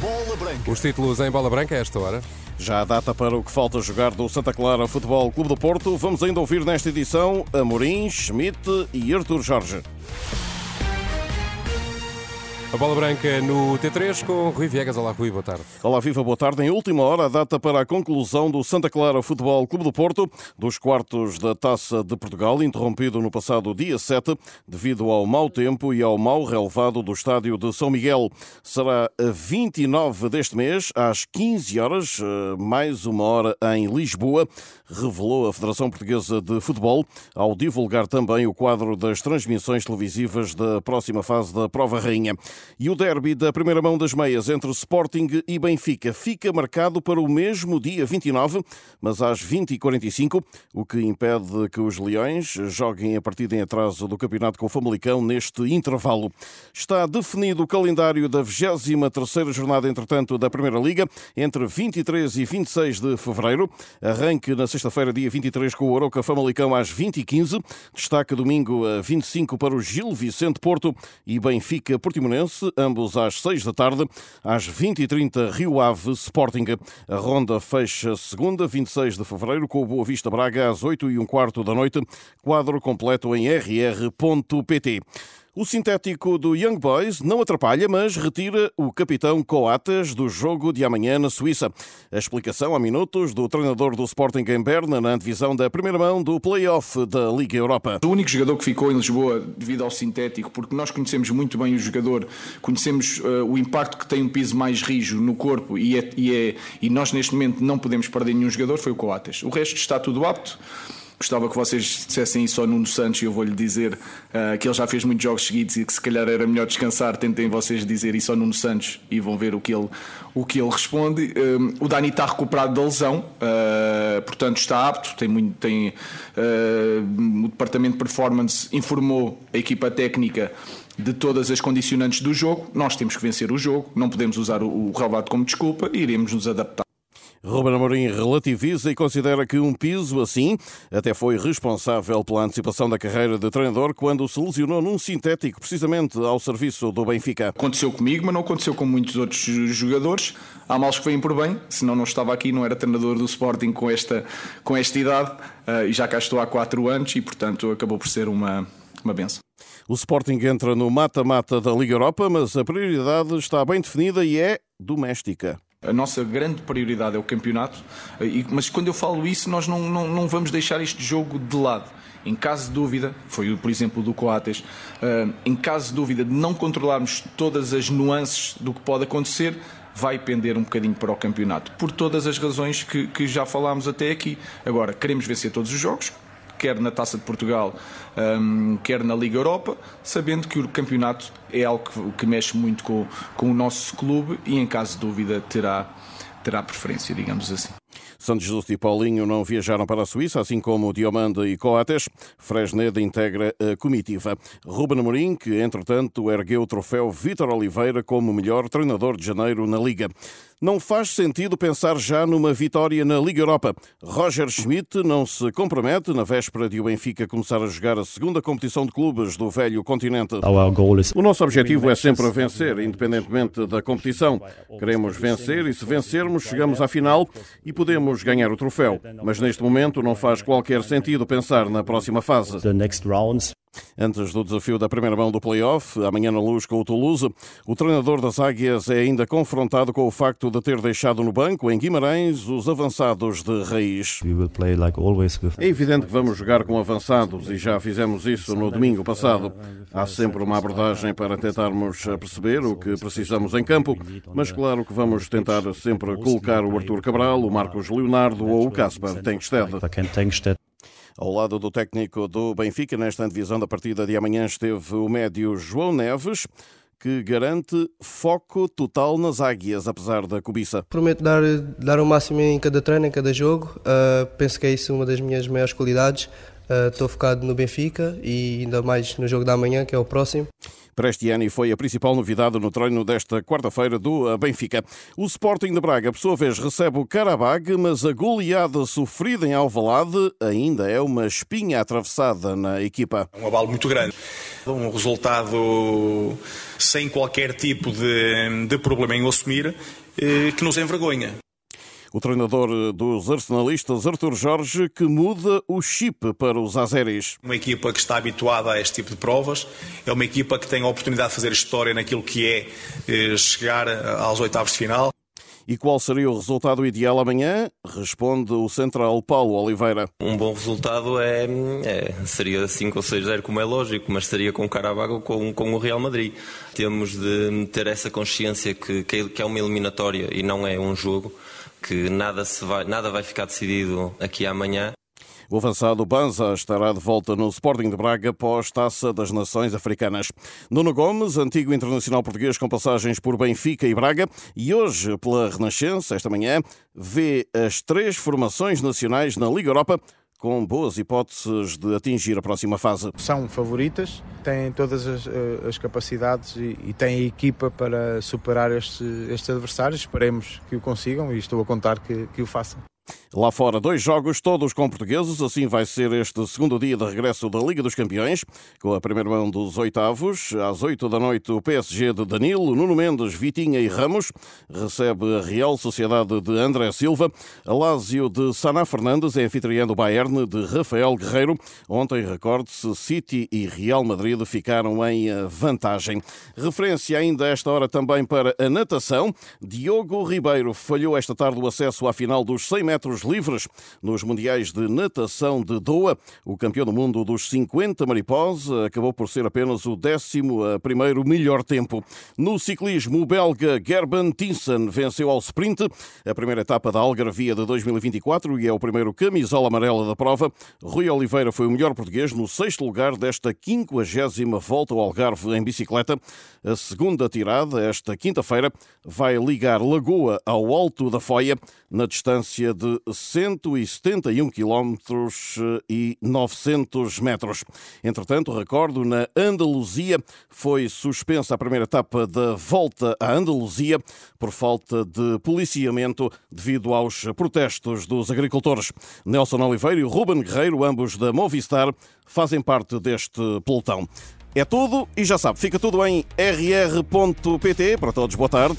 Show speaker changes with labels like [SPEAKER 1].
[SPEAKER 1] Bola Branca.
[SPEAKER 2] Os títulos em bola branca a esta hora.
[SPEAKER 3] Já a data para o que falta jogar do Santa Clara Futebol Clube do Porto. Vamos ainda ouvir nesta edição Amorim, Schmidt e Artur Jorge.
[SPEAKER 2] A bola branca no T3 com Rui Viegas. Olá, Rui, boa tarde.
[SPEAKER 3] Olá, viva, boa tarde. Em última hora, a data para a conclusão do Santa Clara Futebol Clube do Porto, dos quartos da Taça de Portugal, interrompido no passado dia 7, devido ao mau tempo e ao mau relevado do estádio de São Miguel. Será a 29 deste mês, às 15 horas, eh, mais uma hora em Lisboa, revelou a Federação Portuguesa de Futebol, ao divulgar também o quadro das transmissões televisivas da próxima fase da Prova Rainha. E o derby da primeira mão das meias entre Sporting e Benfica fica marcado para o mesmo dia 29, mas às 20h45, o que impede que os Leões joguem a partida em atraso do campeonato com o Famalicão neste intervalo. Está definido o calendário da 23ª jornada, entretanto, da Primeira Liga, entre 23 e 26 de fevereiro. Arranque na sexta-feira, dia 23, com o Oroca Famalicão às 20h15. Destaque domingo a 25 para o Gil Vicente Porto e Benfica Portimonense ambos às 6 da tarde, às 20h30 Rio Ave Sporting. A ronda fecha segunda, 26 de fevereiro, com o Boa Vista Braga às 8 e um quarto da noite. Quadro completo em rr.pt. O sintético do Young Boys não atrapalha, mas retira o capitão Coates do jogo de amanhã na Suíça. A explicação há minutos do treinador do Sporting em Berna na divisão da primeira mão do play-off da Liga Europa.
[SPEAKER 4] O único jogador que ficou em Lisboa devido ao sintético, porque nós conhecemos muito bem o jogador, conhecemos uh, o impacto que tem um piso mais rijo no corpo e, é, e, é, e nós neste momento não podemos perder nenhum jogador, foi o Coates. O resto está tudo apto. Gostava que vocês dissessem isso ao Nuno Santos e eu vou-lhe dizer uh, que ele já fez muitos jogos seguidos e que se calhar era melhor descansar. Tentem vocês dizer isso ao Nuno Santos e vão ver o que ele, o que ele responde. Uh, o Dani está recuperado da lesão, uh, portanto está apto. Tem muito, tem, o Departamento de Performance informou a equipa técnica de todas as condicionantes do jogo. Nós temos que vencer o jogo, não podemos usar o, o relevado como desculpa e iremos nos adaptar.
[SPEAKER 3] Ruben Amorim relativiza e considera que um piso assim até foi responsável pela antecipação da carreira de treinador quando se lesionou num sintético, precisamente ao serviço do Benfica.
[SPEAKER 4] Aconteceu comigo, mas não aconteceu com muitos outros jogadores. Há males que vêm por bem, senão não estava aqui, não era treinador do Sporting com esta, com esta idade eh, e já cá estou há quatro anos e, portanto, acabou por ser uma, uma benção.
[SPEAKER 3] O Sporting entra no mata-mata da Liga Europa, mas a prioridade está bem definida e é doméstica.
[SPEAKER 4] A nossa grande prioridade é o campeonato, mas quando eu falo isso, nós não, não, não vamos deixar este jogo de lado. Em caso de dúvida, foi por exemplo do Coates, eh, em caso de dúvida de não controlarmos todas as nuances do que pode acontecer, vai pender um bocadinho para o campeonato, por todas as razões que, que já falámos até aqui. Agora, queremos vencer todos os jogos, quer na Taça de Portugal, um, quer na Liga Europa, sabendo que o campeonato é algo que, que mexe muito com, com o nosso clube e, em caso de dúvida, terá, terá preferência, digamos assim.
[SPEAKER 3] Santos Justo e Paulinho não viajaram para a Suíça, assim como Diomanda e Coates. Fresneda integra a comitiva. Ruben Amorim, que entretanto ergueu o troféu Vítor Oliveira como melhor treinador de janeiro na Liga. Não faz sentido pensar já numa vitória na Liga Europa. Roger Schmidt não se compromete na véspera de o Benfica começar a jogar a segunda competição de clubes do velho continente. O nosso objetivo é sempre vencer, independentemente da competição. Queremos vencer e se vencermos, chegamos à final e podemos ganhar o troféu. Mas neste momento não faz qualquer sentido pensar na próxima fase. Antes do desafio da primeira mão do play-off, amanhã na luz com o Toulouse, o treinador das Águias é ainda confrontado com o facto de ter deixado no banco, em Guimarães, os avançados de raiz. É evidente que vamos jogar com avançados e já fizemos isso no domingo passado. Há sempre uma abordagem para tentarmos perceber o que precisamos em campo, mas claro que vamos tentar sempre colocar o Artur Cabral, o Marcos Leonardo ou o Casper Tengsted. Ao lado do técnico do Benfica, nesta divisão da partida de amanhã, esteve o médio João Neves, que garante foco total nas águias, apesar da cobiça.
[SPEAKER 5] Prometo dar, dar o máximo em cada treino, em cada jogo. Uh, penso que é isso uma das minhas maiores qualidades.
[SPEAKER 1] Estou uh, focado no Benfica e ainda mais no jogo da manhã, que é o próximo.
[SPEAKER 3] Prestiani foi a principal novidade no treino desta quarta-feira do Benfica. O Sporting de Braga, por sua vez, recebe o Karabag, mas a goleada sofrida em Alvalade ainda é uma espinha atravessada na equipa.
[SPEAKER 5] Um abalo muito grande. Um resultado sem qualquer tipo de, de problema em assumir, eh, que nos envergonha.
[SPEAKER 3] O treinador dos arsenalistas, Artur Jorge, que muda o chip para os azeris.
[SPEAKER 5] Uma equipa que está habituada a este tipo de provas, é uma equipa que tem a oportunidade de fazer história naquilo que é eh, chegar aos oitavos de final.
[SPEAKER 3] E qual seria o resultado ideal amanhã? Responde o central Paulo Oliveira.
[SPEAKER 6] Um bom resultado é, é seria 5 ou 6-0, como é lógico, mas seria com o Caravaggio com, com o Real Madrid. Temos de ter essa consciência que, que é uma eliminatória e não é um jogo, que nada, se vai, nada vai ficar decidido aqui amanhã.
[SPEAKER 3] O avançado Banza estará de volta no Sporting de Braga pós-Taça das Nações Africanas. Nuno Gomes, antigo internacional português com passagens por Benfica e Braga, e hoje pela Renascença, esta manhã, vê as três formações nacionais na Liga Europa com boas hipóteses de atingir a próxima fase.
[SPEAKER 7] São favoritas, têm todas as, eh, as capacidades e, e, têm a equipa para superar estes, estes adversários. Esperemos que o consigam e estou a contar que, que o façam.
[SPEAKER 3] Lá fora, dois jogos, todos com portugueses. Assim vai ser este segundo dia de regresso da Liga dos Campeões, com a primeira mão dos oitavos. Às oito da noite, o PSG de Danilo, Nuno Mendes, Vitinha e Ramos recebe a Real Sociedade de André Silva. A Lásio de Sana Fernandes é anfitriã do Bayern de Rafael Guerreiro. Ontem, recorde-se, City e Real Madrid ficaram em vantagem. Referência ainda esta hora também para a natação. Diogo Ribeiro falhou esta tarde o acesso à final dos 100 metros metros livres nos Mundiais de Natação de Doha. O campeão do mundo dos 50 mariposa acabou por ser apenas o décimo primeiro melhor tempo. No ciclismo, o belga Gerben Tinsen venceu ao sprint a primeira etapa da Algarvia de 2024 e é o primeiro camisola amarela da prova. Rui Oliveira foi o melhor português no sexto lugar desta 50 volta ao Algarve em bicicleta. A segunda tirada, esta quinta-feira, vai ligar Lagoa ao Alto da Foia na distância de de 171 km e 900 metros. Entretanto, recordo, na Andaluzia foi suspensa a primeira etapa da volta à Andaluzia por falta de policiamento devido aos protestos dos agricultores. Nelson Oliveira e Ruben Guerreiro, ambos da Movistar, fazem parte deste pelotão. É tudo e já sabe, fica tudo em rr.pt. Para todos, boa tarde.